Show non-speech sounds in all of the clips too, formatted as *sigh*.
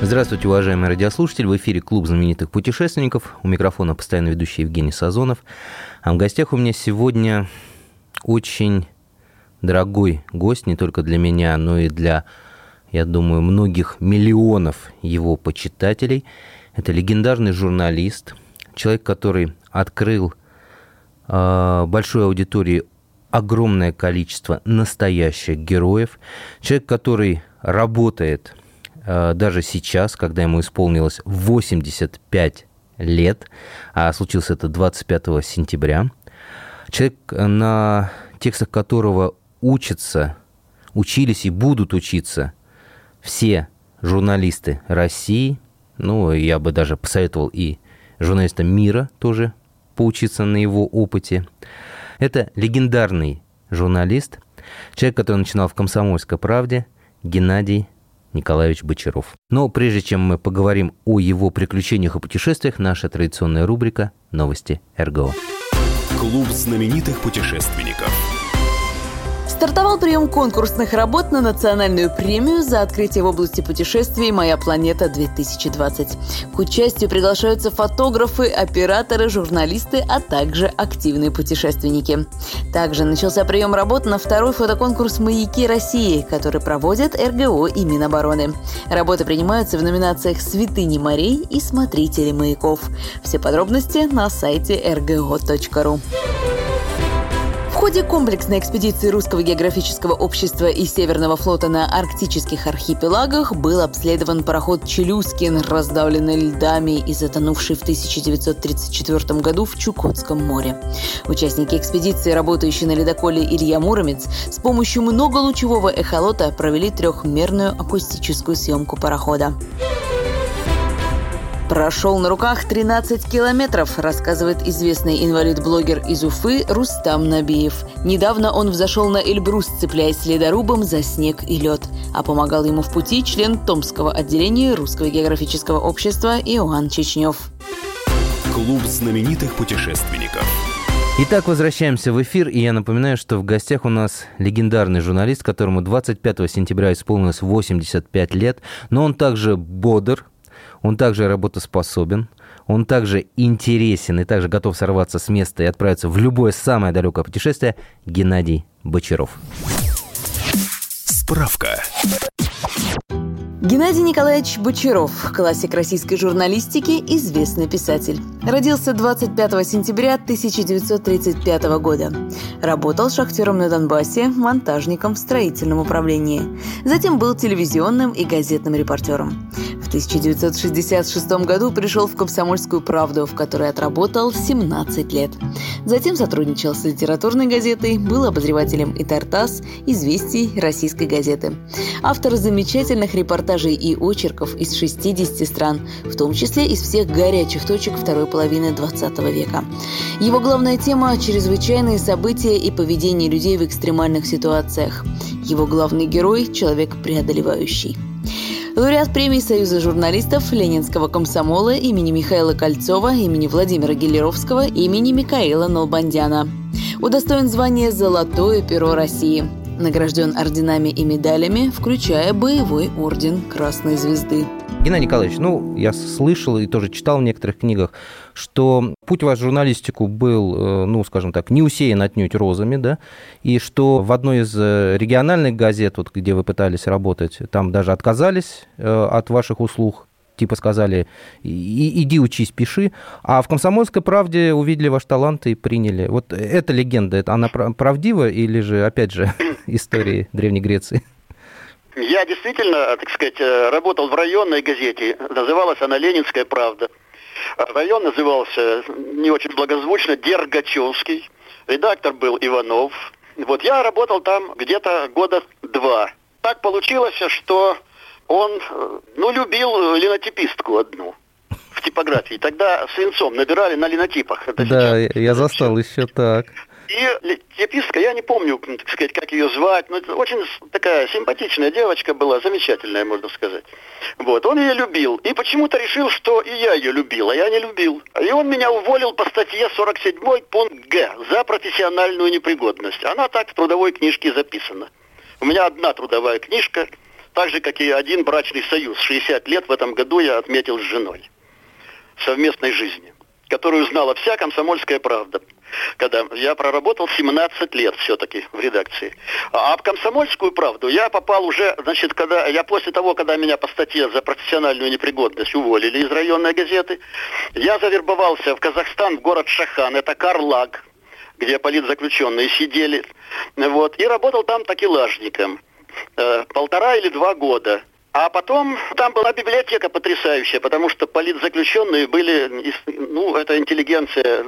Здравствуйте, уважаемые радиослушатели. В эфире Клуб знаменитых путешественников. У микрофона постоянно ведущий Евгений Сазонов. А в гостях у меня сегодня очень дорогой гость, не только для меня, но и для, я думаю, многих миллионов его почитателей. Это легендарный журналист, человек, который открыл э, большой аудитории огромное количество настоящих героев. Человек, который работает даже сейчас, когда ему исполнилось 85 лет, а случилось это 25 сентября. Человек, на текстах которого учатся, учились и будут учиться все журналисты России, ну, я бы даже посоветовал и журналистам мира тоже поучиться на его опыте. Это легендарный журналист, человек, который начинал в «Комсомольской правде», Геннадий Николаевич Бочаров. Но прежде чем мы поговорим о его приключениях и путешествиях, наша традиционная рубрика «Новости РГО». Клуб знаменитых путешественников. Стартовал прием конкурсных работ на национальную премию за открытие в области путешествий «Моя планета-2020». К участию приглашаются фотографы, операторы, журналисты, а также активные путешественники. Также начался прием работ на второй фотоконкурс «Маяки России», который проводят РГО и Минобороны. Работы принимаются в номинациях «Святыни морей» и «Смотрители маяков». Все подробности на сайте rgo.ru. Ходе комплексной экспедиции Русского географического общества и Северного флота на арктических архипелагах был обследован пароход «Челюскин», раздавленный льдами и затонувший в 1934 году в Чукотском море. Участники экспедиции, работающие на ледоколе «Илья Муромец», с помощью многолучевого эхолота провели трехмерную акустическую съемку парохода. Прошел на руках 13 километров, рассказывает известный инвалид-блогер из Уфы Рустам Набиев. Недавно он взошел на Эльбрус, цепляясь ледорубом за снег и лед. А помогал ему в пути член Томского отделения Русского географического общества Иоанн Чечнев. Клуб знаменитых путешественников. Итак, возвращаемся в эфир, и я напоминаю, что в гостях у нас легендарный журналист, которому 25 сентября исполнилось 85 лет, но он также бодр, он также работоспособен, он также интересен и также готов сорваться с места и отправиться в любое самое далекое путешествие Геннадий Бочаров. Справка. Геннадий Николаевич Бочаров, классик российской журналистики, известный писатель. Родился 25 сентября 1935 года. Работал шахтером на Донбассе, монтажником в строительном управлении. Затем был телевизионным и газетным репортером. В 1966 году пришел в «Комсомольскую правду», в которой отработал 17 лет. Затем сотрудничал с литературной газетой, был обозревателем и «Тартас», «Известий», российской газеты. Автор замечательных репортажей и очерков из 60 стран, в том числе из всех горячих точек второй половины 20 века. Его главная тема – чрезвычайные события и поведение людей в экстремальных ситуациях. Его главный герой – человек преодолевающий. Лауреат премии Союза журналистов Ленинского комсомола имени Михаила Кольцова, имени Владимира Гелеровского, имени Микаэла Нолбандяна. Удостоен звания «Золотое перо России». Награжден орденами и медалями, включая боевой орден Красной Звезды. Геннадий Николаевич, ну, я слышал и тоже читал в некоторых книгах, что путь в журналистику был, э, ну, скажем так, не усеян отнюдь розами, да, и что в одной из э, региональных газет, вот, где вы пытались работать, там даже отказались э, от ваших услуг, типа сказали, иди учись, пиши, а в «Комсомольской правде» увидели ваш талант и приняли. Вот эта легенда, она правдива или же, опять же, *laughs* истории Древней Греции? Я действительно, так сказать, работал в районной газете, называлась она «Ленинская правда». Район назывался не очень благозвучно Дергачевский, редактор был Иванов. Вот я работал там где-то года два. Так получилось, что он, ну, любил линотипистку одну в типографии. Тогда свинцом набирали на линотипах. Это да, сейчас. я застал еще так. И типистка, я не помню, так сказать, как ее звать, но очень такая симпатичная девочка была, замечательная, можно сказать. Вот, он ее любил. И почему-то решил, что и я ее любил, а я не любил. И он меня уволил по статье 47 пункт Г за профессиональную непригодность. Она так в трудовой книжке записана. У меня одна трудовая книжка, так же, как и один брачный союз. 60 лет в этом году я отметил с женой совместной жизни, которую знала вся комсомольская правда. Когда я проработал 17 лет все-таки в редакции. А в комсомольскую правду я попал уже, значит, когда я после того, когда меня по статье за профессиональную непригодность уволили из районной газеты, я завербовался в Казахстан, в город Шахан, это Карлаг, где политзаключенные сидели, вот, и работал там такелажником э, полтора или два года. А потом там была библиотека потрясающая, потому что политзаключенные были, ну, это интеллигенция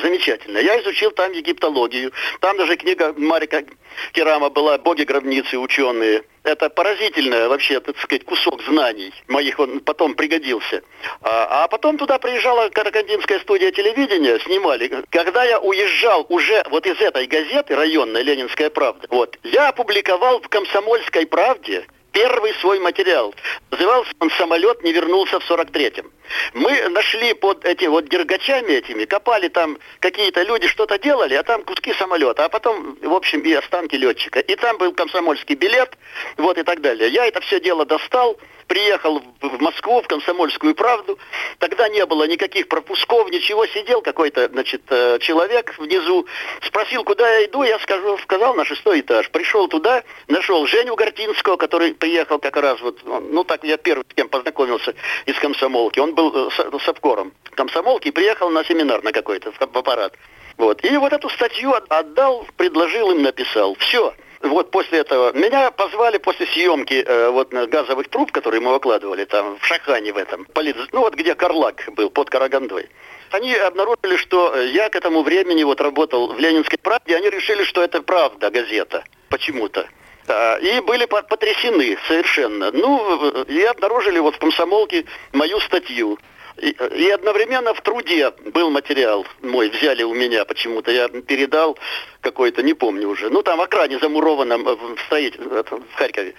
замечательная. Я изучил там египтологию. Там даже книга Марика Керама была «Боги гробницы, ученые». Это поразительное вообще, так сказать, кусок знаний моих, он потом пригодился. А, а потом туда приезжала Каракандинская студия телевидения, снимали. Когда я уезжал уже вот из этой газеты, районной «Ленинская правда», вот, я опубликовал в «Комсомольской правде» первый свой материал. Назывался он «Самолет не вернулся в 43-м». Мы нашли под этими вот дергачами этими, копали там какие-то люди что-то делали, а там куски самолета, а потом, в общем, и останки летчика. И там был комсомольский билет, вот и так далее. Я это все дело достал, приехал в Москву, в «Комсомольскую правду». Тогда не было никаких пропусков, ничего. Сидел какой-то, значит, э, человек внизу, спросил, куда я иду, я скажу, сказал на шестой этаж. Пришел туда, нашел Женю Гортинского, который приехал как раз вот, ну так я первый с кем познакомился из комсомолки. Он был э, совкором комсомолки и приехал на семинар на какой-то, в аппарат. Вот. И вот эту статью отдал, предложил им, написал. Все вот после этого меня позвали после съемки э, вот газовых труб, которые мы выкладывали там в Шахане в этом, полиц... ну вот где Карлак был под Карагандой. Они обнаружили, что я к этому времени вот работал в Ленинской правде, они решили, что это правда газета почему-то. А, и были потрясены совершенно. Ну, и обнаружили вот в комсомолке мою статью. И, и одновременно в труде был материал мой, взяли у меня почему-то, я передал какой-то, не помню уже. Ну, там в окране замурованном в, строитель, в Харькове.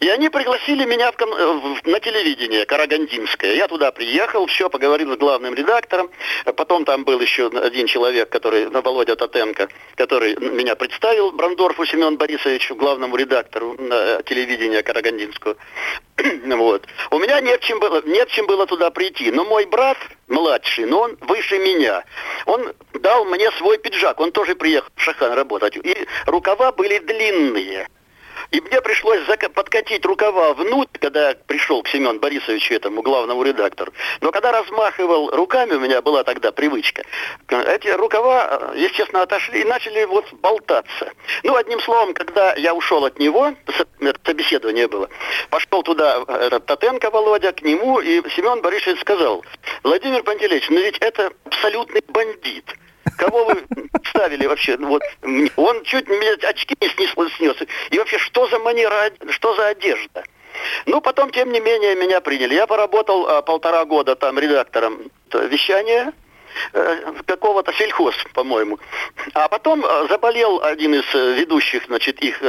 И они пригласили меня в, в, на телевидение Карагандинское. Я туда приехал, все, поговорил с главным редактором. Потом там был еще один человек, который, Володя Татенко, который меня представил, Брандорфу Семен Борисовичу, главному редактору на телевидения Карагандинского. *clears throat* вот. У меня нет чем, было, нет чем было туда прийти. Но мой брат, младший, но он выше меня, он дал мне свой пиджак. Он тоже приехал в Шахан работать. И рукава были длинные. И мне пришлось подкатить рукава внутрь, когда пришел к Семену Борисовичу, этому главному редактору. Но когда размахивал руками, у меня была тогда привычка, эти рукава, естественно, отошли и начали вот болтаться. Ну, одним словом, когда я ушел от него, собеседование было, пошел туда этот Татенко Володя, к нему, и Семен Борисович сказал, Владимир Пантелеич, ну ведь это абсолютный бандит. Кого вы ставили вообще? Вот, он чуть мне очки не снес. И вообще, что за манера, что за одежда? Ну, потом, тем не менее, меня приняли. Я поработал а, полтора года там редактором вещания какого-то сельхоз, по-моему. А потом э, заболел один из э, ведущих, значит, их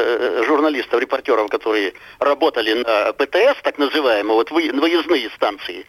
журналистов, репортеров, которые работали на ПТС, так называемые, вот выездные станции.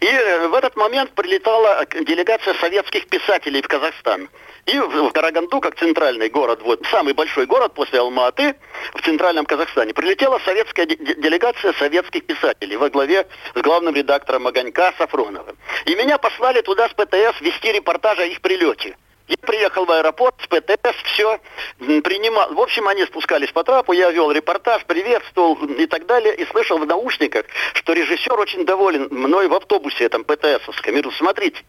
И в этот момент прилетала делегация советских писателей в Казахстан. И в Караганду, как центральный город, вот самый большой город после Алматы в центральном Казахстане, прилетела советская делегация советских писателей во главе с главным редактором Огонька Сафроновым. И меня послали туда с ПТС вести репортаж о их прилете. Я приехал в аэропорт с ПТС, все принимал. В общем, они спускались по трапу, я вел репортаж, приветствовал и так далее. И слышал в наушниках, что режиссер очень доволен мной в автобусе этом ПТСовском. Я смотрите,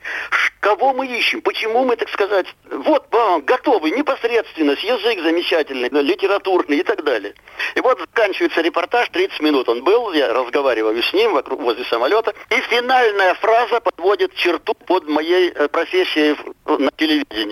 кого мы ищем, почему мы, так сказать, вот вам готовы непосредственно, язык замечательный, литературный и так далее. И вот заканчивается репортаж, 30 минут он был, я разговариваю с ним вокруг, возле самолета. И финальная фраза подводит черту под моей э, профессией на телевидении.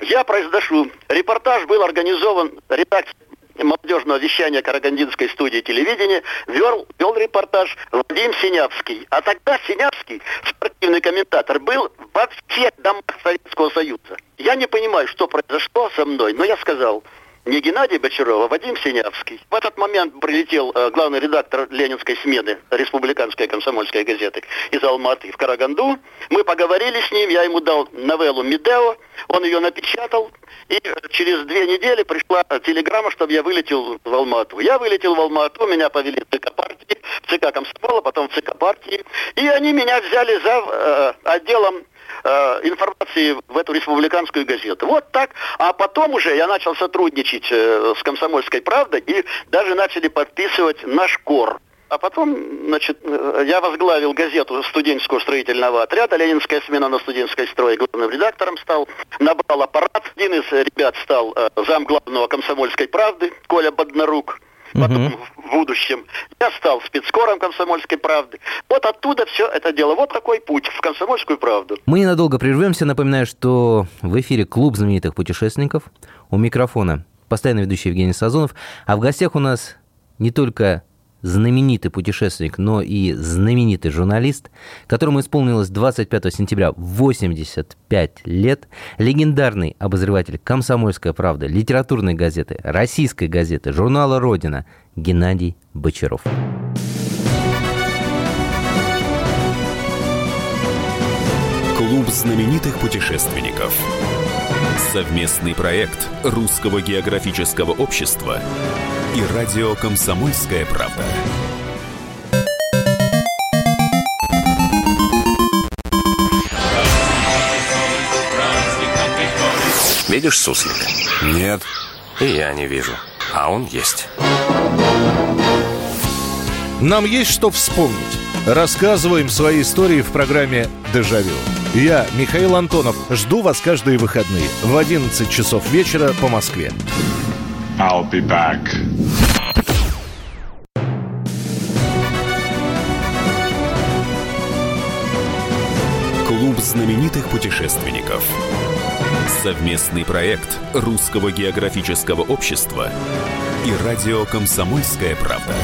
Я произношу. Репортаж был организован редакцией молодежного вещания Карагандинской студии телевидения вел, вел репортаж Владимир Синявский. А тогда Синявский, спортивный комментатор, был во всех домах Советского Союза. Я не понимаю, что произошло со мной, но я сказал, не Геннадий Бочаров, а Вадим Синявский. В этот момент прилетел э, главный редактор Ленинской смены Республиканской комсомольской газеты из Алматы в Караганду. Мы поговорили с ним, я ему дал новеллу «Медео», он ее напечатал, и через две недели пришла телеграмма, чтобы я вылетел в Алмату. Я вылетел в Алмату, меня повели в ЦК партии, в ЦК Комсомола, потом в ЦК партии. И они меня взяли за э, отделом э, информации в эту республиканскую газету. Вот так. А потом уже я начал сотрудничать э, с «Комсомольской правдой» и даже начали подписывать наш кор. А потом, значит, э, я возглавил газету студенческого строительного отряда «Ленинская смена на студенческой строе». Главным редактором стал. Набрал аппарат. Один из ребят стал э, зам главного «Комсомольской правды» Коля Боднарук потом угу. в будущем. Я стал спецкором «Комсомольской правды». Вот оттуда все это дело. Вот такой путь в «Комсомольскую правду». Мы ненадолго прервемся. Напоминаю, что в эфире клуб знаменитых путешественников. У микрофона постоянно ведущий Евгений Сазонов. А в гостях у нас не только знаменитый путешественник, но и знаменитый журналист, которому исполнилось 25 сентября 85 лет, легендарный обозреватель «Комсомольская правда», литературной газеты, российской газеты, журнала «Родина» Геннадий Бочаров. Клуб знаменитых путешественников. Совместный проект Русского географического общества и радио «Комсомольская правда». Видишь суслика? Нет. И я не вижу. А он есть. Нам есть что вспомнить. Рассказываем свои истории в программе «Дежавю». Я, Михаил Антонов, жду вас каждые выходные в 11 часов вечера по Москве. I'll be back. Клуб знаменитых путешественников. Совместный проект Русского географического общества и радио «Комсомольская правда».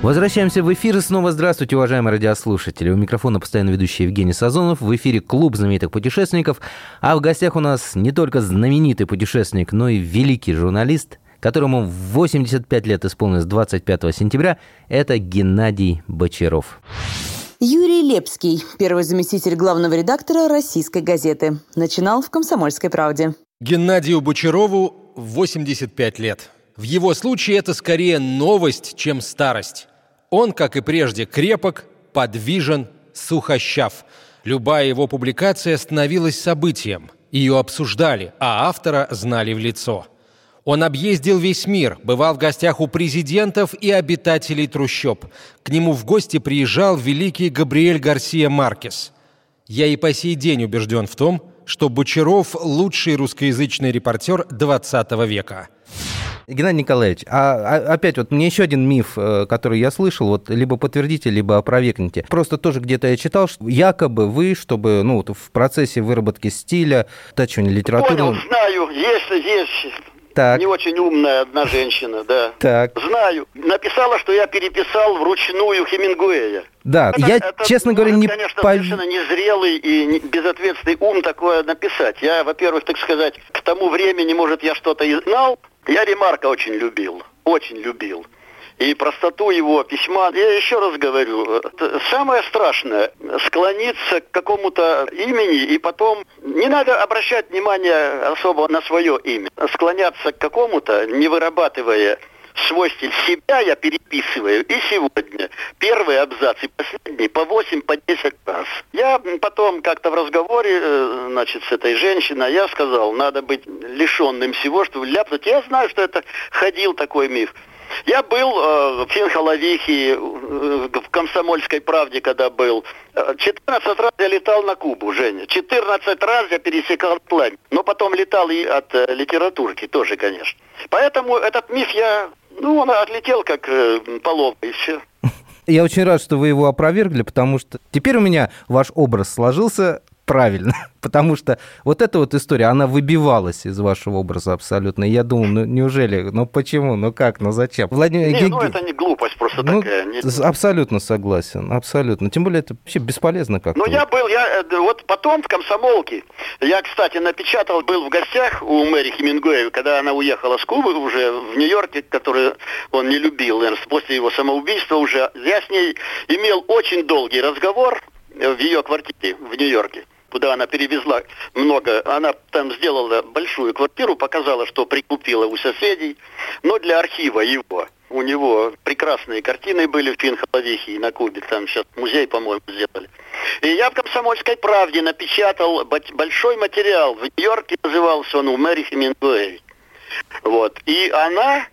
Возвращаемся в эфир. И снова здравствуйте, уважаемые радиослушатели. У микрофона постоянно ведущий Евгений Сазонов. В эфире клуб знаменитых путешественников. А в гостях у нас не только знаменитый путешественник, но и великий журналист, которому 85 лет исполнилось 25 сентября. Это Геннадий Бочаров. Юрий Лепский, первый заместитель главного редактора российской газеты. Начинал в «Комсомольской правде». Геннадию Бочарову 85 лет. В его случае это скорее новость, чем старость. Он, как и прежде, крепок, подвижен, сухощав. Любая его публикация становилась событием. Ее обсуждали, а автора знали в лицо. Он объездил весь мир, бывал в гостях у президентов и обитателей трущоб. К нему в гости приезжал великий Габриэль Гарсия Маркес. Я и по сей день убежден в том, что Бочаров – лучший русскоязычный репортер 20 века. Геннадий Николаевич, а, а опять вот мне еще один миф, э, который я слышал, вот либо подтвердите, либо опровергните. Просто тоже где-то я читал, что якобы вы, чтобы ну вот в процессе выработки стиля, тачивания литературы... Понял, знаю, есть, есть так. Не очень умная одна женщина, да. Так. Знаю. Написала, что я переписал вручную Хемингуэя. Да, это, я, это, честно говоря, не... конечно, пов... совершенно незрелый и безответственный ум такое написать. Я, во-первых, так сказать, к тому времени, может, я что-то и знал, я Ремарка очень любил, очень любил. И простоту его письма, я еще раз говорю, самое страшное – склониться к какому-то имени, и потом не надо обращать внимание особо на свое имя. Склоняться к какому-то, не вырабатывая свой стиль себя я переписываю и сегодня. Первый абзац и последний по 8, по 10 раз. Я потом как-то в разговоре, э, значит, с этой женщиной, я сказал, надо быть лишенным всего, чтобы ляпнуть. Я знаю, что это ходил такой миф. Я был э, в Финхоловихе, э, в Комсомольской правде, когда был. 14 раз я летал на Кубу, Женя. 14 раз я пересекал пламя. Но потом летал и от э, литературки тоже, конечно. Поэтому этот миф я ну, он отлетел как э, полов, и все. *laughs* Я очень рад, что вы его опровергли, потому что теперь у меня ваш образ сложился правильно. *laughs* Потому что вот эта вот история, она выбивалась из вашего образа абсолютно. И я думал, ну неужели, ну почему, ну как, ну зачем? Владимир... Не, ну это не глупость просто ну, такая. Не... Абсолютно согласен, абсолютно. Тем более это вообще бесполезно как-то. Ну я был, я э, вот потом в комсомолке, я, кстати, напечатал, был в гостях у Мэри Хемингуэя, когда она уехала с Кубы уже в Нью-Йорке, который он не любил, наверное, после его самоубийства уже. Я с ней имел очень долгий разговор в ее квартире в Нью-Йорке куда она перевезла много. Она там сделала большую квартиру, показала, что прикупила у соседей. Но для архива его. У него прекрасные картины были в Финхоловихе и на Кубе. Там сейчас музей, по-моему, сделали. И я в «Комсомольской правде» напечатал большой материал. В Нью-Йорке назывался он у Мэри Хемингуэй. Вот. И она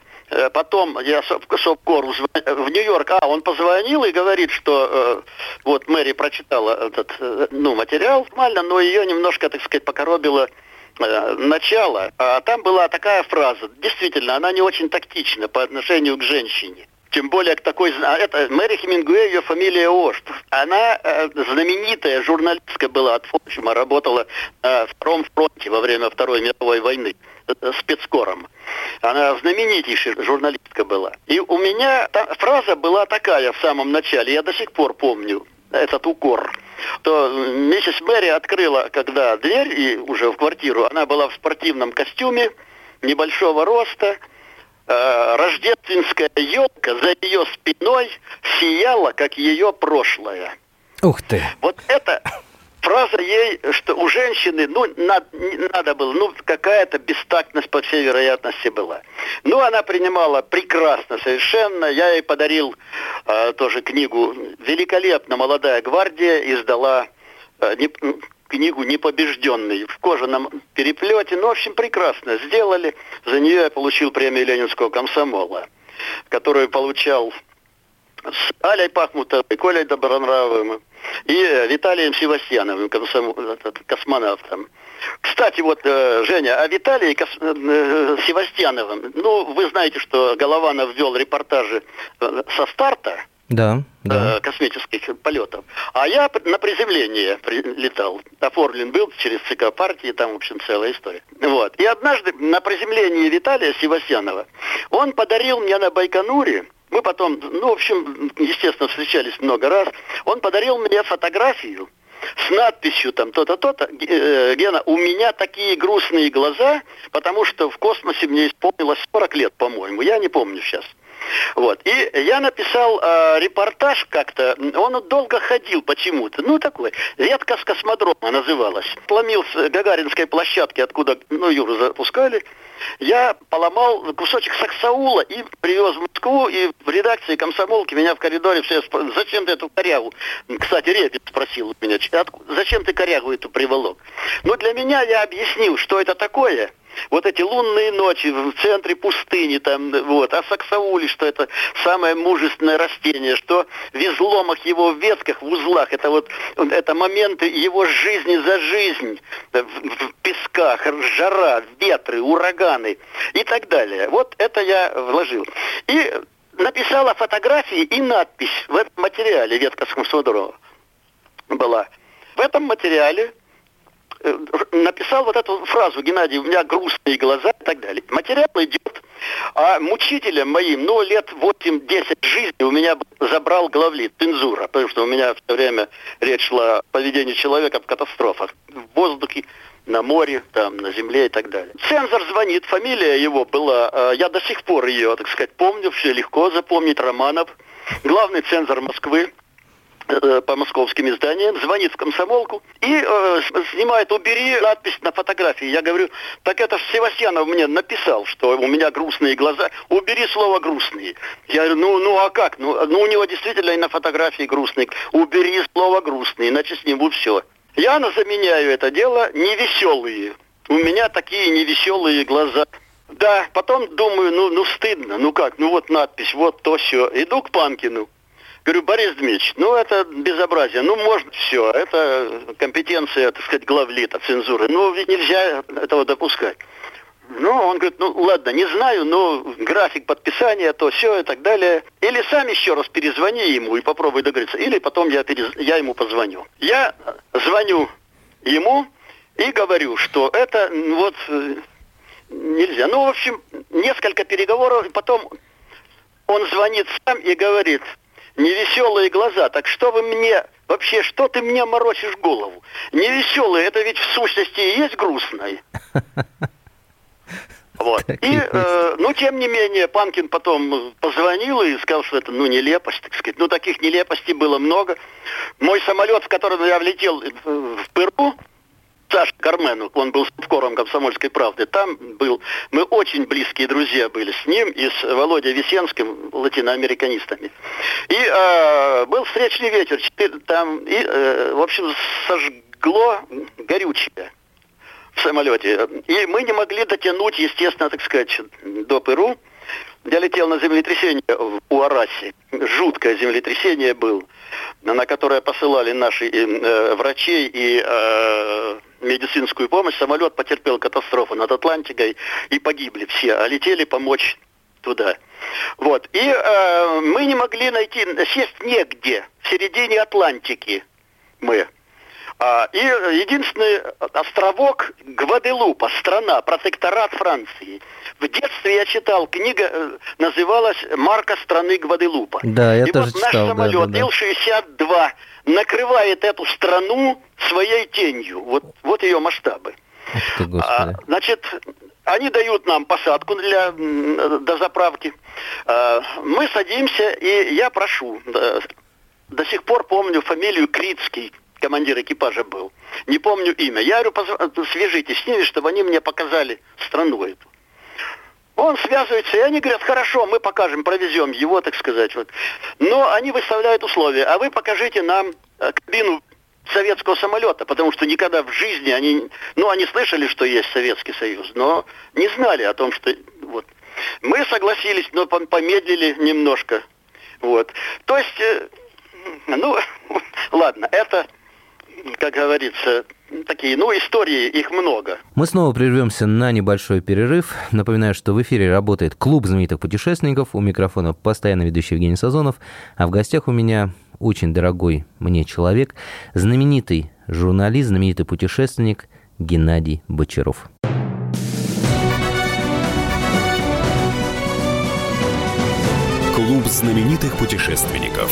потом я Совкору в Нью-Йорк, а он позвонил и говорит, что э, вот Мэри прочитала этот э, ну, материал нормально, но ее немножко, так сказать, покоробило э, начало. А там была такая фраза, действительно, она не очень тактична по отношению к женщине. Тем более к такой... А это Мэри Хемингуэй, ее фамилия Ошт. Она э, знаменитая журналистка была от Форчума, работала на Втором фронте во время Второй мировой войны э, спецкором. Она знаменитейшая журналистка была. И у меня та, фраза была такая в самом начале, я до сих пор помню этот укор то миссис Мэри открыла, когда дверь и уже в квартиру, она была в спортивном костюме, небольшого роста, э, рождественская елка за ее спиной сияла, как ее прошлое. Ух ты! Вот это фраза ей, что у женщины, ну, надо, надо было, ну, какая-то бестактность, по всей вероятности, была. Ну, она принимала прекрасно совершенно. Я ей подарил э, тоже книгу «Великолепно молодая гвардия» издала э, не, книгу «Непобежденный» в кожаном переплете. Ну, в общем, прекрасно сделали. За нее я получил премию Ленинского комсомола, которую получал с Алей Пахмутовой, Колей Добронравовым и Виталием Севастьяновым, космонавтом. Кстати, вот, э, Женя, о Виталии Кос... Э, Севастьяновым. Ну, вы знаете, что Голованов ввел репортажи э, со старта да, да. космических полетов. А я на приземление летал. Оформлен был через ЦК партии, там, в общем, целая история. Вот. И однажды на приземлении Виталия Севастьянова он подарил мне на Байконуре мы потом, ну, в общем, естественно, встречались много раз. Он подарил мне фотографию с надписью там то-то, то-то. Э, Гена, у меня такие грустные глаза, потому что в космосе мне исполнилось 40 лет, по-моему. Я не помню сейчас. Вот. И я написал э, репортаж как-то, он долго ходил почему-то, ну такой, ветка с космодрома называлась. Сломился Гагаринской площадки, откуда, ну, Юру запускали. Я поломал кусочек саксаула и привез в Москву, и в редакции комсомолки меня в коридоре все спрашивали, зачем ты эту корягу? Кстати, Репин спросил меня, зачем ты корягу эту приволок? Ну, для меня я объяснил, что это такое – вот эти лунные ночи в центре пустыни, там, вот, а саксаули, что это самое мужественное растение, что в изломах его в ветках, в узлах, это вот, это моменты его жизни за жизнь, в, в песках, жара, ветры, ураганы и так далее. Вот это я вложил. И написала фотографии и надпись в этом материале ветка Скомсодрова была. В этом материале написал вот эту фразу, Геннадий, у меня грустные глаза и так далее. Материал идет, а мучителем моим, ну, лет 8-10 жизни у меня забрал главлит, цензура, потому что у меня все время речь шла о поведении человека в катастрофах, в воздухе, на море, там, на земле и так далее. Цензор звонит, фамилия его была, э, я до сих пор ее, так сказать, помню, все легко запомнить, Романов, главный цензор Москвы, Э, по московским изданиям, звонит в комсомолку и э, снимает «Убери» надпись на фотографии. Я говорю, так это Севастьянов мне написал, что у меня грустные глаза. Убери слово «грустные». Я говорю, ну, ну а как? Ну, ну у него действительно и на фотографии грустные. Убери слово «грустные», иначе сниму все. Я заменяю это дело невеселые. У меня такие невеселые глаза. Да, потом думаю, ну, ну стыдно, ну как, ну вот надпись, вот то все. Иду к Панкину. Говорю, Борис Дмитриевич, ну это безобразие, ну можно все, это компетенция, так сказать, главлита, цензуры, ну ведь нельзя этого допускать. Ну, он говорит, ну ладно, не знаю, но график подписания, то все и так далее. Или сам еще раз перезвони ему и попробуй договориться, или потом я, перез... я ему позвоню. Я звоню ему и говорю, что это вот э, нельзя. Ну, в общем, несколько переговоров, потом он звонит сам и говорит, невеселые глаза, так что вы мне, вообще, что ты мне морочишь голову? Невеселые, это ведь в сущности и есть грустное. *laughs* Вот. И, э, ну, тем не менее, Панкин потом позвонил и сказал, что это, ну, нелепость, так сказать. Ну, таких нелепостей было много. Мой самолет, в котором я влетел в Перу, Саша Кармену, он был в кором комсомольской правды, там был, мы очень близкие друзья были с ним и с Володей Весенским, латиноамериканистами. И э, был встречный ветер, там, и, э, в общем, сожгло горючее в самолете. И мы не могли дотянуть, естественно, так сказать, до Перу. Я летел на землетрясение в Уарасе. Жуткое землетрясение было, на которое посылали наши э, врачей и э, медицинскую помощь. Самолет потерпел катастрофу над Атлантикой и погибли все, а летели помочь туда. Вот. И э, мы не могли найти, сесть негде, в середине Атлантики мы. А, и единственный островок Гваделупа, страна, протекторат Франции. В детстве я читал, книга э, называлась «Марка страны Гваделупа». Да, я и тоже вот наш читал, самолет да, да, Ил-62 накрывает эту страну своей тенью. Вот, вот ее масштабы. Ты, а, значит, они дают нам посадку для дозаправки. А, мы садимся, и я прошу, до сих пор помню фамилию Крицкий, командир экипажа был. Не помню имя. Я говорю, свяжитесь с ними, чтобы они мне показали страну эту. Он связывается, и они говорят, хорошо, мы покажем, провезем его, так сказать. Вот. Но они выставляют условия, а вы покажите нам э, кабину советского самолета, потому что никогда в жизни они, ну, они слышали, что есть Советский Союз, но не знали о том, что вот. Мы согласились, но помедлили немножко. Вот. То есть, э, ну, *laughs* ладно, это как говорится, такие, ну, истории, их много. Мы снова прервемся на небольшой перерыв. Напоминаю, что в эфире работает клуб знаменитых путешественников. У микрофона постоянно ведущий Евгений Сазонов. А в гостях у меня очень дорогой мне человек, знаменитый журналист, знаменитый путешественник Геннадий Бочаров. Клуб знаменитых путешественников.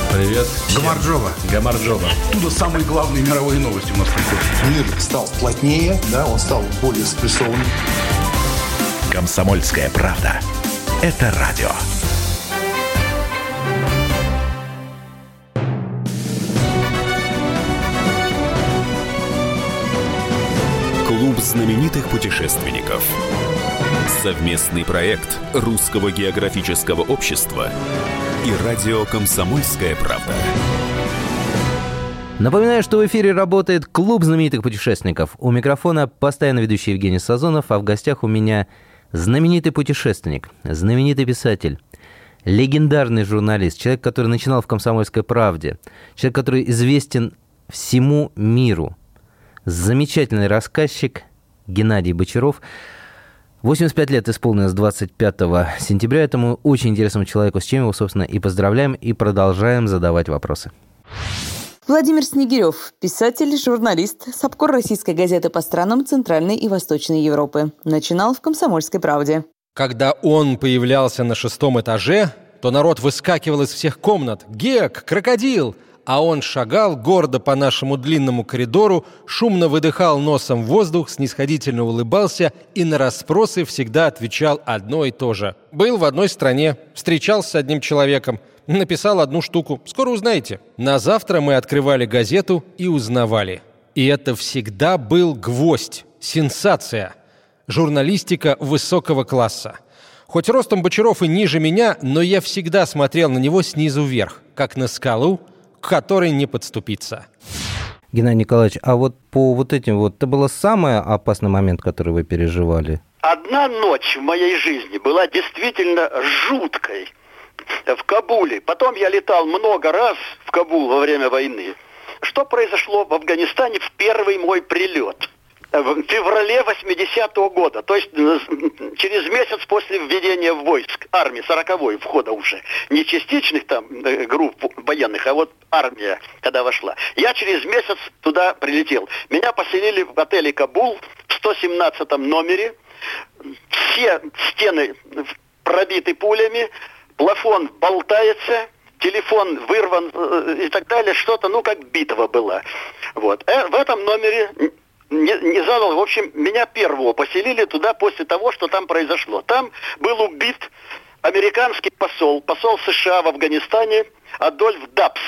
Привет. Гамарджоба. Гамарджоба. Оттуда самые главные мировые новости у нас приходят. Мир стал плотнее, да, он стал более спрессованным. Комсомольская правда. Это радио. Клуб знаменитых путешественников. Совместный проект Русского географического общества и радио «Комсомольская правда». Напоминаю, что в эфире работает клуб знаменитых путешественников. У микрофона постоянно ведущий Евгений Сазонов, а в гостях у меня знаменитый путешественник, знаменитый писатель, легендарный журналист, человек, который начинал в «Комсомольской правде», человек, который известен всему миру, замечательный рассказчик Геннадий Бочаров. 85 лет исполнилось 25 сентября этому очень интересному человеку, с чем его, собственно, и поздравляем, и продолжаем задавать вопросы. Владимир Снегирев, писатель, журналист, сапкор российской газеты по странам Центральной и Восточной Европы. Начинал в «Комсомольской правде». Когда он появлялся на шестом этаже, то народ выскакивал из всех комнат. «Гек! Крокодил!» А он шагал гордо по нашему длинному коридору, шумно выдыхал носом воздух, снисходительно улыбался и на расспросы всегда отвечал одно и то же. «Был в одной стране, встречался с одним человеком, Написал одну штуку. Скоро узнаете. На завтра мы открывали газету и узнавали. И это всегда был гвоздь, сенсация. Журналистика высокого класса. Хоть ростом Бочаров и ниже меня, но я всегда смотрел на него снизу вверх, как на скалу, к которой не подступиться. Геннадий Николаевич, а вот по вот этим вот, это был самый опасный момент, который вы переживали? Одна ночь в моей жизни была действительно жуткой в Кабуле. Потом я летал много раз в Кабул во время войны. Что произошло в Афганистане в первый мой прилет? В феврале 80-го года, то есть э, через месяц после введения войск, армии, 40-й входа уже, не частичных там э, групп военных, а вот армия, когда вошла. Я через месяц туда прилетел. Меня поселили в отеле Кабул в 117 номере. Все стены пробиты пулями, плафон болтается, телефон вырван э, и так далее, что-то, ну, как битва была. Вот. Э, в этом номере не, не задал, в общем, меня первого поселили туда после того, что там произошло. Там был убит американский посол, посол США в Афганистане Адольф Дабс.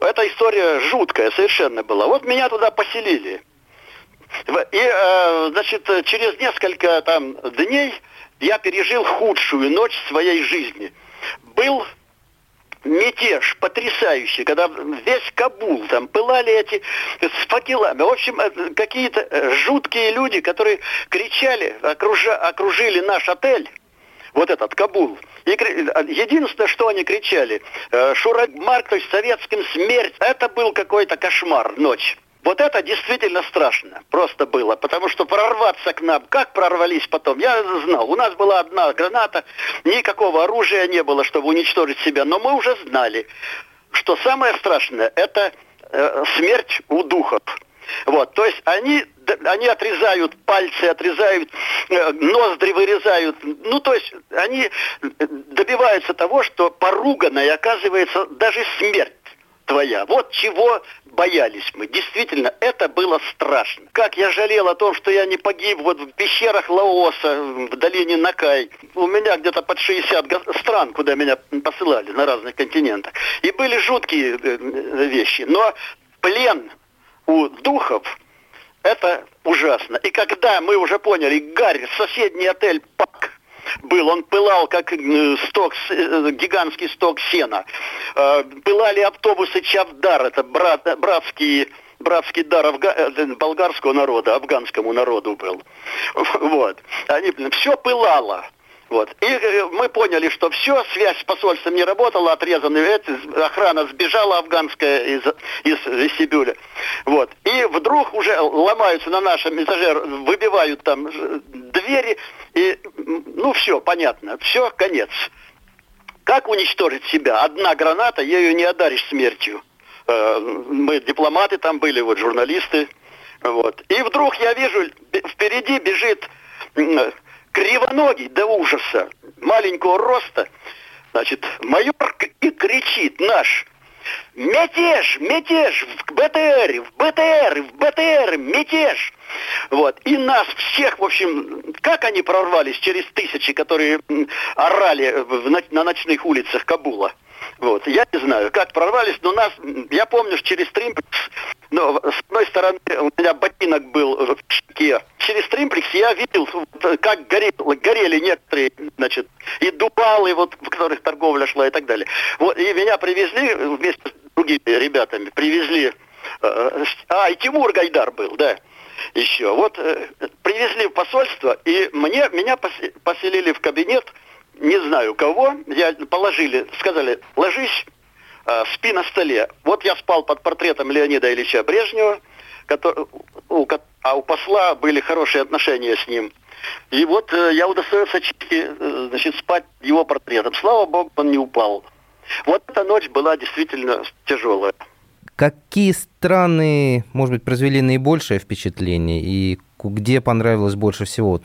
Эта история жуткая совершенно была. Вот меня туда поселили. И, э, значит, через несколько там дней я пережил худшую ночь своей жизни. Был мятеж потрясающий, когда весь Кабул, там пылали эти с факелами. В общем, э, какие-то э, жуткие люди, которые кричали, окружа, окружили наш отель, вот этот Кабул. И э, единственное, что они кричали, Шурак Марк, то есть советским смерть, это был какой-то кошмар ночь. Вот это действительно страшно просто было, потому что прорваться к нам, как прорвались потом, я знал. У нас была одна граната, никакого оружия не было, чтобы уничтожить себя, но мы уже знали, что самое страшное – это э, смерть у духов. Вот, то есть они, они отрезают пальцы, отрезают э, ноздри, вырезают. Ну, то есть они добиваются того, что поруганной оказывается даже смерть твоя. Вот чего боялись мы. Действительно, это было страшно. Как я жалел о том, что я не погиб вот в пещерах Лаоса, в долине Накай. У меня где-то под 60 стран, куда меня посылали на разных континентах. И были жуткие э, вещи. Но плен у духов это ужасно. И когда мы уже поняли, Гарри, соседний отель Пак, был, он пылал как сток, э, гигантский сток сена. Э, пылали автобусы Чавдар, это брат, братские братский дар афга... Э, болгарского народа, афганскому народу был. *laughs* Вот. Они, все пылало. Вот. И э, мы поняли, что все, связь с посольством не работала, отрезаны, охрана сбежала афганская из, из вестибюля. Вот. И вдруг уже ломаются на нашем этаже, выбивают там двери, и, ну, все, понятно, все, конец. Как уничтожить себя? Одна граната, ею не одаришь смертью. Э, мы дипломаты там были, вот журналисты. Вот. И вдруг я вижу, впереди бежит кривоногий до ужаса, маленького роста, значит, майор и кричит наш, мятеж, мятеж в БТР, в БТР, в БТР, мятеж. Вот. И нас всех, в общем, как они прорвались через тысячи, которые орали на ночных улицах Кабула. Вот. Я не знаю, как прорвались, но нас, я помню, через Тримплекс, но с одной стороны у меня ботинок был в щеке. Через Тримплекс я видел, как горели, горели некоторые, значит, и дубалы, вот, в которых торговля шла и так далее. Вот, и меня привезли вместе с другими ребятами, привезли, э, а, и Тимур Гайдар был, да, еще. Вот э, привезли в посольство, и мне, меня поселили в кабинет, не знаю кого, я положили, сказали, ложись, э, спи на столе. Вот я спал под портретом Леонида Ильича Брежнева, который, у, а у посла были хорошие отношения с ним. И вот э, я удостоился чести, э, значит, спать его портретом. Слава богу, он не упал. Вот эта ночь была действительно тяжелая. Какие страны, может быть, произвели наибольшее впечатление и где понравилось больше всего?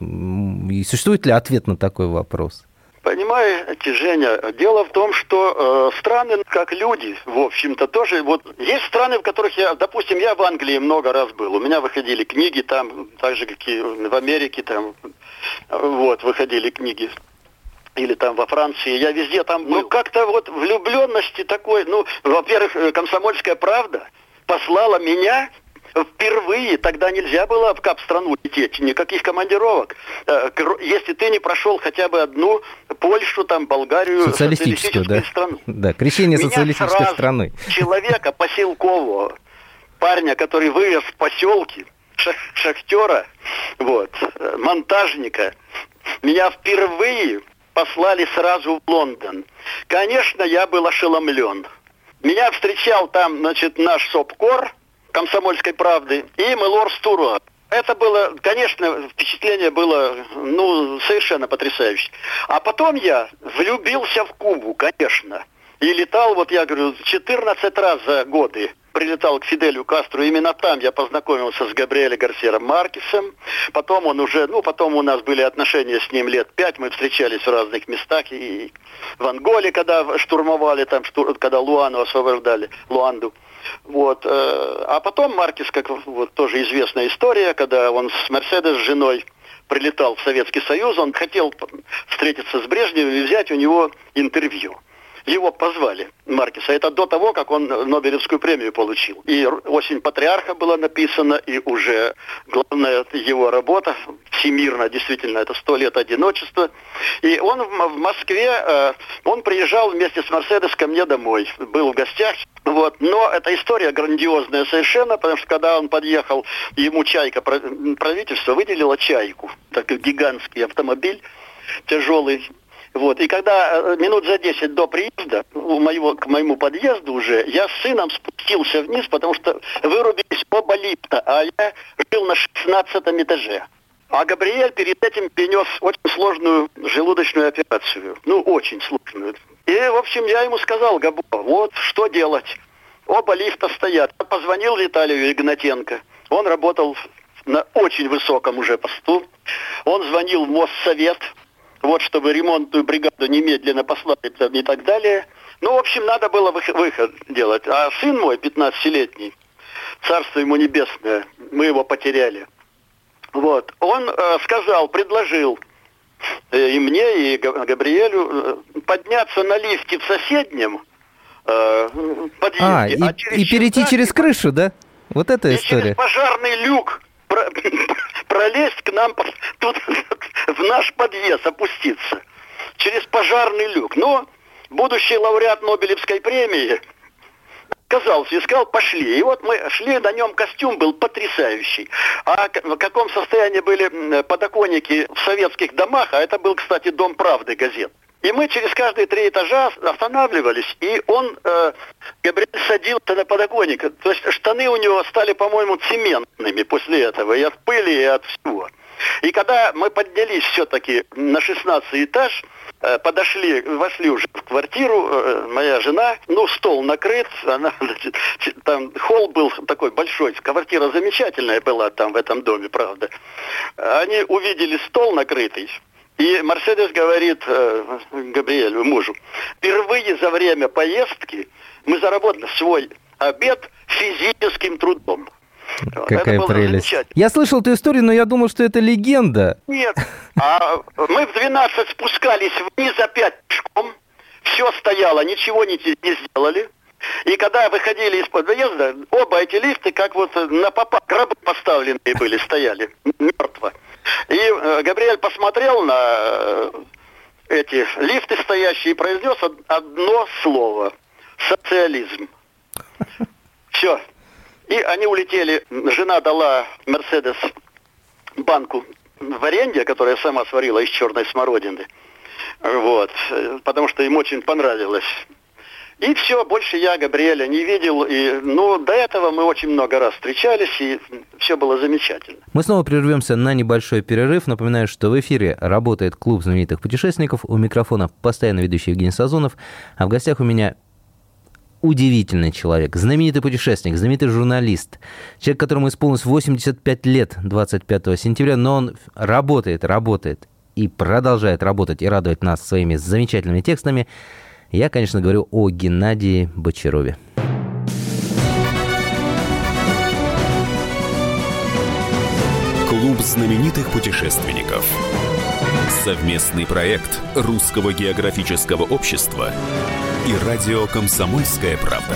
И существует ли ответ на такой вопрос? Понимаете, Женя, дело в том, что э, страны, как люди, в общем-то, тоже, вот, есть страны, в которых я, допустим, я в Англии много раз был, у меня выходили книги там, так же, как и в Америке, там, вот, выходили книги. Или там во Франции, я везде там был. Ну, как-то вот влюбленности такой, ну, во-первых, э, комсомольская правда послала меня впервые, тогда нельзя было в кап-страну лететь, никаких командировок. Э, если ты не прошел хотя бы одну Польшу, там, Болгарию, социалистическую, да? страну. Да, крещение Меня социалистической страны. человека поселкового, парня, который вырос в поселке, шахтера, вот, э, монтажника, меня впервые послали сразу в Лондон. Конечно, я был ошеломлен. Меня встречал там, значит, наш СОПКОР комсомольской правды и Мелор Стуруа. Это было, конечно, впечатление было, ну, совершенно потрясающе. А потом я влюбился в Кубу, конечно. И летал, вот я говорю, 14 раз за годы прилетал к Фиделю Кастру, именно там я познакомился с Габриэлем Гарсером Маркесом. Потом он уже, ну, потом у нас были отношения с ним лет пять, мы встречались в разных местах. И в Анголе, когда штурмовали, там, штур, когда Луану освобождали, Луанду. Вот. Э, а потом Маркес, как вот тоже известная история, когда он с Мерседес с женой прилетал в Советский Союз, он хотел встретиться с Брежневым и взять у него интервью его позвали, Маркиса. Это до того, как он Нобелевскую премию получил. И «Осень патриарха» была написана, и уже главная его работа, всемирно, действительно, это «Сто лет одиночества». И он в Москве, э, он приезжал вместе с Мерседес ко мне домой, был в гостях. Вот. Но эта история грандиозная совершенно, потому что когда он подъехал, ему чайка, правительство выделило чайку, такой гигантский автомобиль, тяжелый, вот. И когда э, минут за 10 до приезда у моего, к моему подъезду уже, я с сыном спустился вниз, потому что вырубились оба лифта, а я жил на 16 этаже. А Габриэль перед этим перенес очень сложную желудочную операцию. Ну, очень сложную. И, в общем, я ему сказал, Габо, вот что делать. Оба лифта стоят. Я позвонил Виталию Игнатенко. Он работал на очень высоком уже посту. Он звонил в Моссовет, вот чтобы ремонтную бригаду немедленно послали там, и так далее. Ну, в общем, надо было выход делать. А сын мой, 15-летний, царство ему небесное, мы его потеряли. Вот, он э, сказал, предложил э, и мне, и Габриэлю э, подняться на лифте в соседнем э, подъезде. А, и, а через и перейти через крышу, да? Вот эта и история. через пожарный люк пролезть к нам *laughs* тут в наш подъезд, опуститься. Через пожарный люк. Но будущий лауреат Нобелевской премии отказался и сказал, пошли. И вот мы шли, на нем костюм был потрясающий. А в каком состоянии были подоконники в советских домах, а это был, кстати, Дом правды газет. И мы через каждые три этажа останавливались, и он, э, Габриэль, садился на подоконник. То есть штаны у него стали, по-моему, цементными после этого, и от пыли, и от всего. И когда мы поднялись все-таки на 16 этаж, э, подошли, вошли уже в квартиру, э, моя жена, ну, стол накрыт, она, *laughs* там холл был такой большой, квартира замечательная была там в этом доме, правда. Они увидели стол накрытый, и Мерседес говорит э, Габриэлю, мужу, впервые за время поездки мы заработали свой обед физическим трудом. Какая прелесть. Я слышал эту историю, но я думал, что это легенда. Нет. А мы в 12 спускались вниз опять пешком. Все стояло, ничего не, не сделали. И когда выходили из подъезда, оба эти лифты как вот на попа гробы поставленные были, стояли, мертво. И э, Габриэль посмотрел на э, эти лифты стоящие и произнес одно слово. Социализм. Все. И они улетели. Жена дала Мерседес банку варенья, которое сама сварила из черной смородины. Вот. Потому что им очень понравилось. И все, больше я Габриэля не видел. И, ну, до этого мы очень много раз встречались, и все было замечательно. Мы снова прервемся на небольшой перерыв. Напоминаю, что в эфире работает клуб знаменитых путешественников. У микрофона постоянно ведущий Евгений Сазонов. А в гостях у меня удивительный человек, знаменитый путешественник, знаменитый журналист, человек, которому исполнилось 85 лет 25 сентября, но он работает, работает и продолжает работать и радовать нас своими замечательными текстами. Я, конечно, говорю о Геннадии Бочарове. Клуб знаменитых путешественников. Совместный проект Русского географического общества и радио «Комсомольская правда».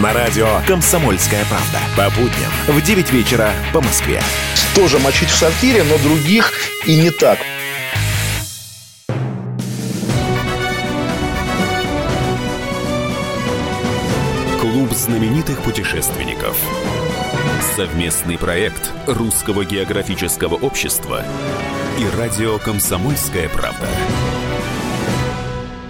На радио «Комсомольская правда». По будням в 9 вечера по Москве. Тоже мочить в сортире, но других и не так. Клуб знаменитых путешественников. Совместный проект Русского географического общества и радио «Комсомольская правда».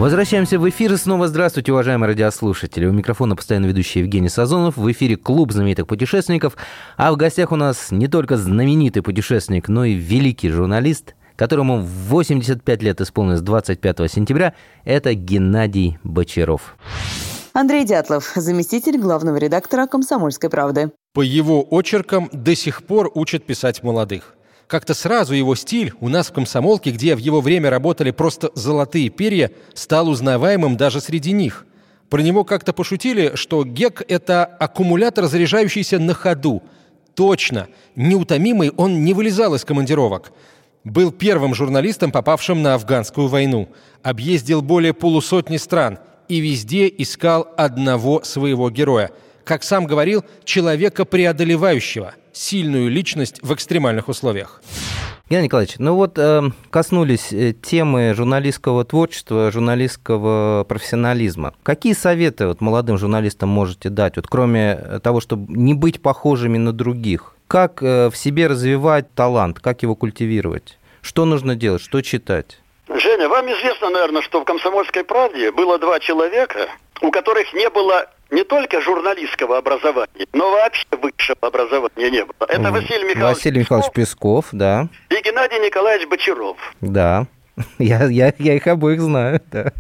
Возвращаемся в эфир. И снова здравствуйте, уважаемые радиослушатели. У микрофона постоянно ведущий Евгений Сазонов. В эфире клуб знаменитых путешественников. А в гостях у нас не только знаменитый путешественник, но и великий журналист, которому 85 лет исполнилось 25 сентября. Это Геннадий Бочаров. Андрей Дятлов, заместитель главного редактора «Комсомольской правды». По его очеркам до сих пор учат писать молодых. Как-то сразу его стиль у нас в комсомолке, где в его время работали просто золотые перья, стал узнаваемым даже среди них. Про него как-то пошутили, что ГЕК – это аккумулятор, заряжающийся на ходу. Точно, неутомимый он не вылезал из командировок. Был первым журналистом, попавшим на афганскую войну. Объездил более полусотни стран и везде искал одного своего героя. Как сам говорил, человека преодолевающего – сильную личность в экстремальных условиях. Геннадий Николаевич, ну вот э, коснулись э, темы журналистского творчества, журналистского профессионализма. Какие советы вот молодым журналистам можете дать, вот кроме того, чтобы не быть похожими на других? Как э, в себе развивать талант, как его культивировать? Что нужно делать, что читать? Женя, вам известно, наверное, что в «Комсомольской правде» было два человека, у которых не было не только журналистского образования, но вообще высшего образования не было. Это Василий Михайлович Василий Михайлович Песков, Песков да. И Геннадий Николаевич Бочаров. Да, *laughs* я, я, я их обоих знаю, да.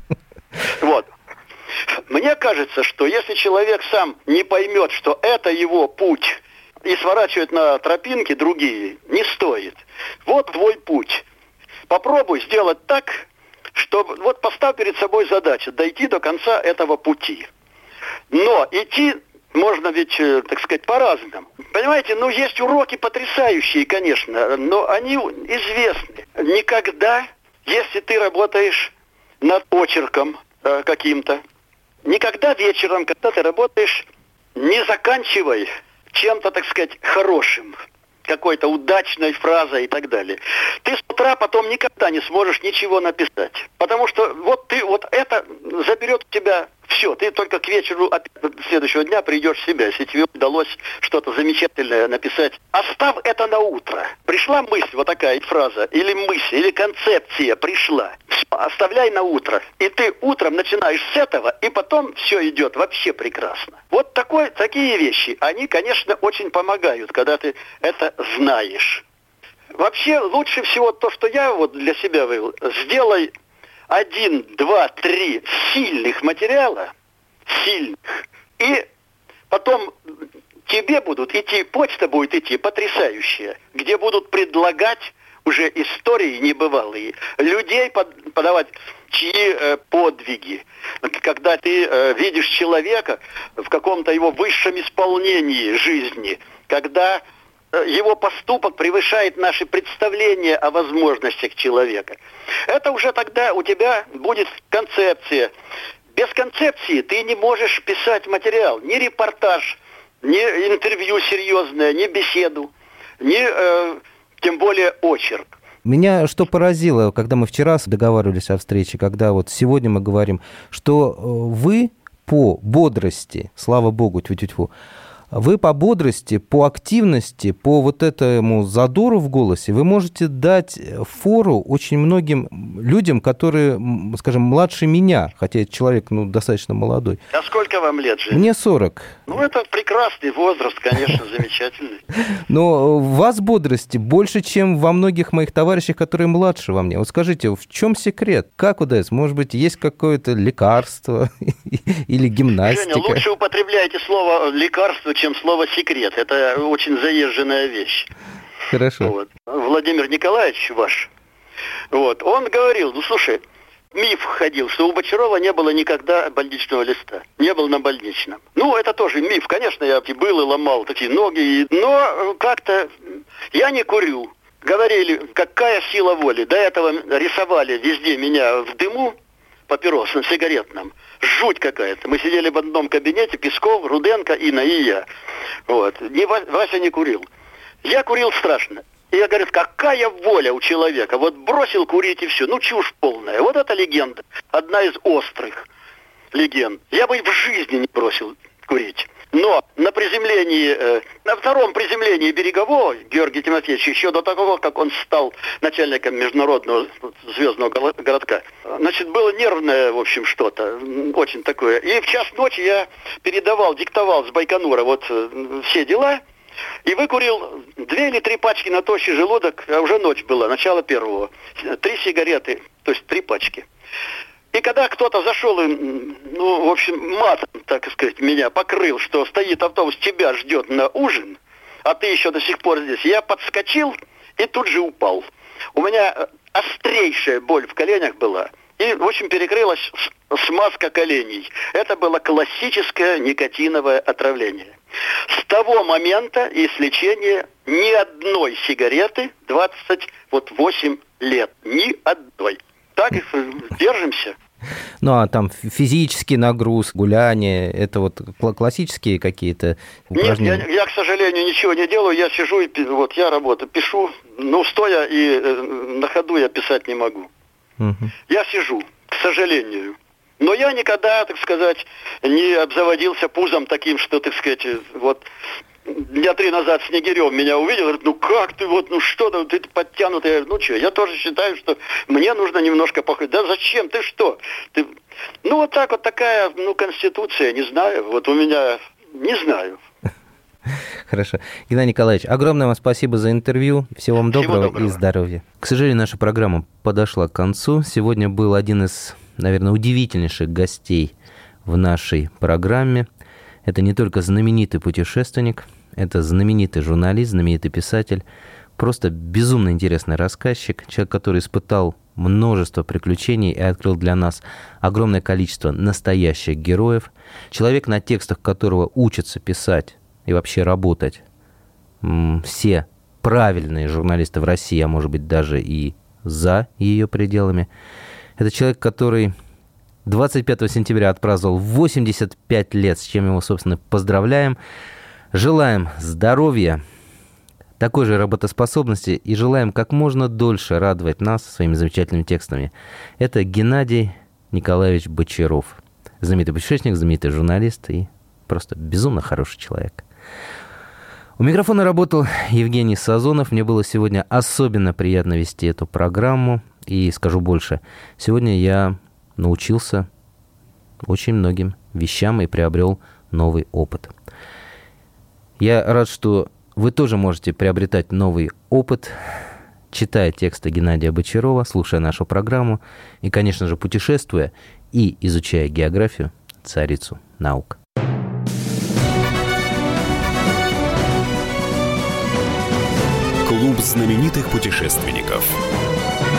Вот. Мне кажется, что если человек сам не поймет, что это его путь, и сворачивать на тропинки другие, не стоит. Вот твой путь. Попробуй сделать так, чтобы... Вот поставь перед собой задачу дойти до конца этого пути. Но идти можно ведь, э, так сказать, по-разному. Понимаете, ну есть уроки потрясающие, конечно, но они известны. Никогда, если ты работаешь над почерком э, каким-то, никогда вечером, когда ты работаешь, не заканчивай чем-то, так сказать, хорошим какой-то удачной фразой и так далее. Ты с утра потом никогда не сможешь ничего написать. Потому что вот ты, вот это заберет у тебя все, ты только к вечеру следующего дня придешь в себя, если тебе удалось что-то замечательное написать. Оставь это на утро. Пришла мысль, вот такая фраза, или мысль, или концепция пришла. Оставляй на утро. И ты утром начинаешь с этого, и потом все идет вообще прекрасно. Вот такой, такие вещи, они, конечно, очень помогают, когда ты это знаешь. Вообще, лучше всего то, что я вот для себя вывел, сделай один, два, три сильных материала, сильных, и потом тебе будут идти, почта будет идти потрясающая, где будут предлагать уже истории небывалые, людей под, подавать, чьи э, подвиги, когда ты э, видишь человека в каком-то его высшем исполнении жизни, когда его поступок превышает наши представления о возможностях человека. Это уже тогда у тебя будет концепция. Без концепции ты не можешь писать материал, ни репортаж, ни интервью серьезное, ни беседу, ни э, тем более очерк. Меня что поразило, когда мы вчера договаривались о встрече, когда вот сегодня мы говорим, что э, вы по бодрости, слава богу, тьфу-тьфу, вы по бодрости, по активности, по вот этому задору в голосе вы можете дать фору очень многим людям, которые, скажем, младше меня, хотя я человек ну, достаточно молодой. А сколько вам лет, Жень? Мне 40. Ну, это прекрасный возраст, конечно, замечательный. *laughs* Но у вас бодрости больше, чем во многих моих товарищах, которые младше во мне. Вот скажите, в чем секрет? Как удается? Может быть, есть какое-то лекарство *laughs* или гимнастика? Женя, лучше употребляйте слово лекарство, чем слово секрет. Это очень заезженная вещь. Хорошо. Вот. Владимир Николаевич ваш, вот, он говорил, ну слушай, миф ходил, что у Бочарова не было никогда больничного листа. Не был на больничном. Ну, это тоже миф. Конечно, я был и ломал такие ноги. Но как-то я не курю. Говорили, какая сила воли. До этого рисовали везде меня в дыму папиросном, сигаретном. Жуть какая-то. Мы сидели в одном кабинете, Песков, Руденко, и я. Вот. Не, Вася не курил. Я курил страшно. И я говорю, какая воля у человека. Вот бросил курить и все. Ну, чушь полная. Вот это легенда. Одна из острых легенд. Я бы в жизни не бросил курить. Но на приземлении, э, на втором приземлении берегового Георгий Тимофеевич, еще до того, как он стал начальником международного звездного городка, значит, было нервное, в общем, что-то, очень такое. И в час ночи я передавал, диктовал с Байконура вот э, все дела, и выкурил две или три пачки на тощий желудок, а уже ночь была, начало первого. Три сигареты, то есть три пачки. И когда кто-то зашел и, ну, в общем, матом, так сказать, меня покрыл, что стоит автобус, тебя ждет на ужин, а ты еще до сих пор здесь, я подскочил и тут же упал. У меня острейшая боль в коленях была. И, в общем, перекрылась смазка коленей. Это было классическое никотиновое отравление. С того момента и с лечения ни одной сигареты 28 лет. Ни одной. Так держимся. Ну, а там физический нагруз, гуляние, это вот классические какие-то упражнения? Нет, я, я, к сожалению, ничего не делаю. Я сижу и вот я работаю, пишу, ну, стоя и э, на ходу я писать не могу. Угу. Я сижу, к сожалению. Но я никогда, так сказать, не обзаводился пузом таким, что, так сказать, вот дня три назад Снегирев меня увидел, говорит, ну как ты вот, ну что ты, ты подтянутый. Я говорю, ну что, я тоже считаю, что мне нужно немножко походить. Да зачем, ты что? Ты... Ну вот так вот такая, ну, конституция, не знаю. Вот у меня, не знаю. Хорошо. Геннадий Николаевич, огромное вам спасибо за интервью. Всего вам доброго, Всего доброго и здоровья. К сожалению, наша программа подошла к концу. Сегодня был один из наверное, удивительнейших гостей в нашей программе. Это не только знаменитый путешественник, это знаменитый журналист, знаменитый писатель, просто безумно интересный рассказчик, человек, который испытал множество приключений и открыл для нас огромное количество настоящих героев, человек, на текстах которого учатся писать и вообще работать все правильные журналисты в России, а может быть даже и за ее пределами. Это человек, который 25 сентября отпраздновал 85 лет, с чем его, собственно, поздравляем. Желаем здоровья, такой же работоспособности и желаем как можно дольше радовать нас своими замечательными текстами. Это Геннадий Николаевич Бочаров. Знаменитый путешественник, знаменитый журналист и просто безумно хороший человек. У микрофона работал Евгений Сазонов. Мне было сегодня особенно приятно вести эту программу. И скажу больше, сегодня я научился очень многим вещам и приобрел новый опыт. Я рад, что вы тоже можете приобретать новый опыт, читая тексты Геннадия Бочарова, слушая нашу программу и, конечно же, путешествуя и изучая географию, царицу наук. Клуб знаменитых путешественников –